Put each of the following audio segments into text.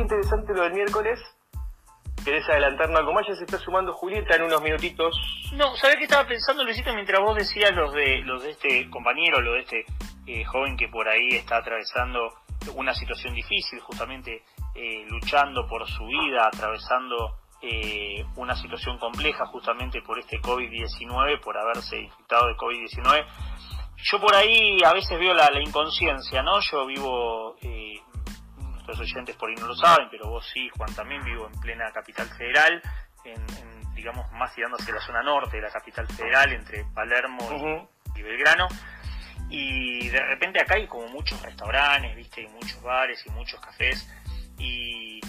interesante lo del miércoles. ¿Querés adelantarnos algo más? Ya se está sumando Julieta en unos minutitos. No, ¿sabés qué estaba pensando, Luisito, mientras vos decías los de, los de este compañero, lo de este eh, joven que por ahí está atravesando una situación difícil, justamente eh, luchando por su vida, atravesando eh, una situación compleja justamente por este COVID-19, por haberse infectado de COVID-19. Yo por ahí a veces veo la, inconsciencia, ¿no? Yo vivo, oyentes por ahí no lo saben, pero vos sí, Juan, también vivo en plena capital federal, en, digamos más tirando hacia la zona norte de la capital federal, entre Palermo y Belgrano. Y de repente acá hay como muchos restaurantes, viste, y muchos bares y muchos cafés. Y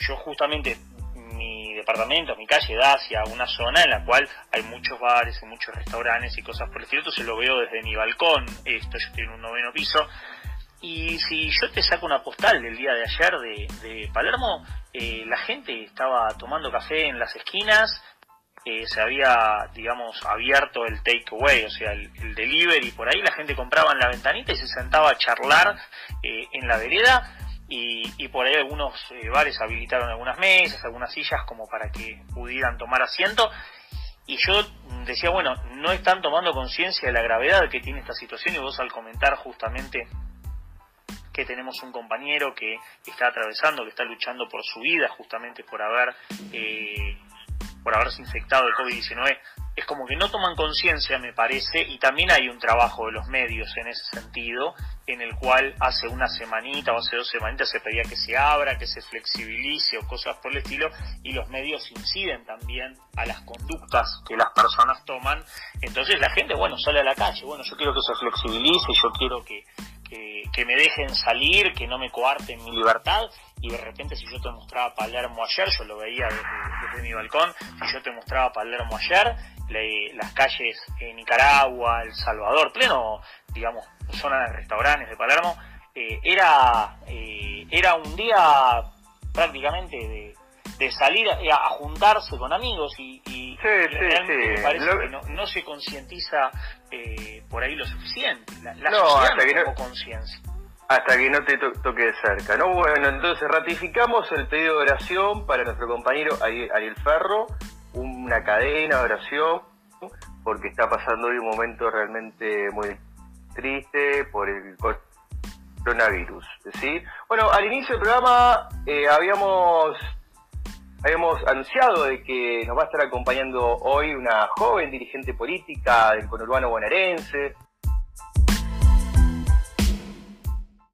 yo justamente mi departamento, mi calle da hacia una zona en la cual hay muchos bares y muchos restaurantes y cosas por el estilo, entonces lo veo desde mi balcón, esto yo estoy en un noveno piso, y si yo te saco una postal del día de ayer de, Palermo, eh, la gente estaba tomando café en las esquinas, eh, se había, digamos, abierto el takeaway, o sea, el, delivery, por ahí la gente compraba en la ventanita y se sentaba a charlar eh, en la vereda. Y, por ahí algunos eh, bares habilitaron algunas mesas, algunas sillas como para que pudieran tomar asiento. Y yo decía, bueno, no están tomando conciencia de la gravedad que tiene esta situación y vos al comentar justamente que tenemos un compañero que está atravesando, que está luchando por su vida justamente por haber eh, por haberse infectado de COVID-19, es como que no toman conciencia, me parece, y también hay un trabajo de los medios en ese sentido, en el cual hace una semanita o hace dos semanitas se pedía que se abra, que se flexibilice o cosas por el estilo, y los medios inciden también a las conductas que las personas toman. Entonces la gente, bueno, sale a la calle, bueno, yo quiero que se flexibilice, yo quiero que, que, me dejen salir, que no me coarten mi libertad, y de repente si yo te mostraba Palermo ayer, yo lo veía desde, mi balcón, si yo te mostraba Palermo ayer, las calles en Nicaragua, El Salvador, pleno, digamos, zona de restaurantes de Palermo, eh, era, eh, era un día prácticamente de, salir a, juntarse con amigos y realmente me parece que no, se concientiza eh, por ahí lo suficiente. La, la no, hasta que no conciencia. Hasta que no te toque de cerca. ¿no? Bueno, entonces ratificamos el pedido de oración para nuestro compañero Ariel Ferro, una cadena de oración, porque está pasando hoy un momento realmente muy triste por el coronavirus. ¿sí? Bueno, al inicio del programa eh, habíamos habíamos anunciado de que nos va a estar acompañando hoy una joven dirigente política del conurbano bonaerense,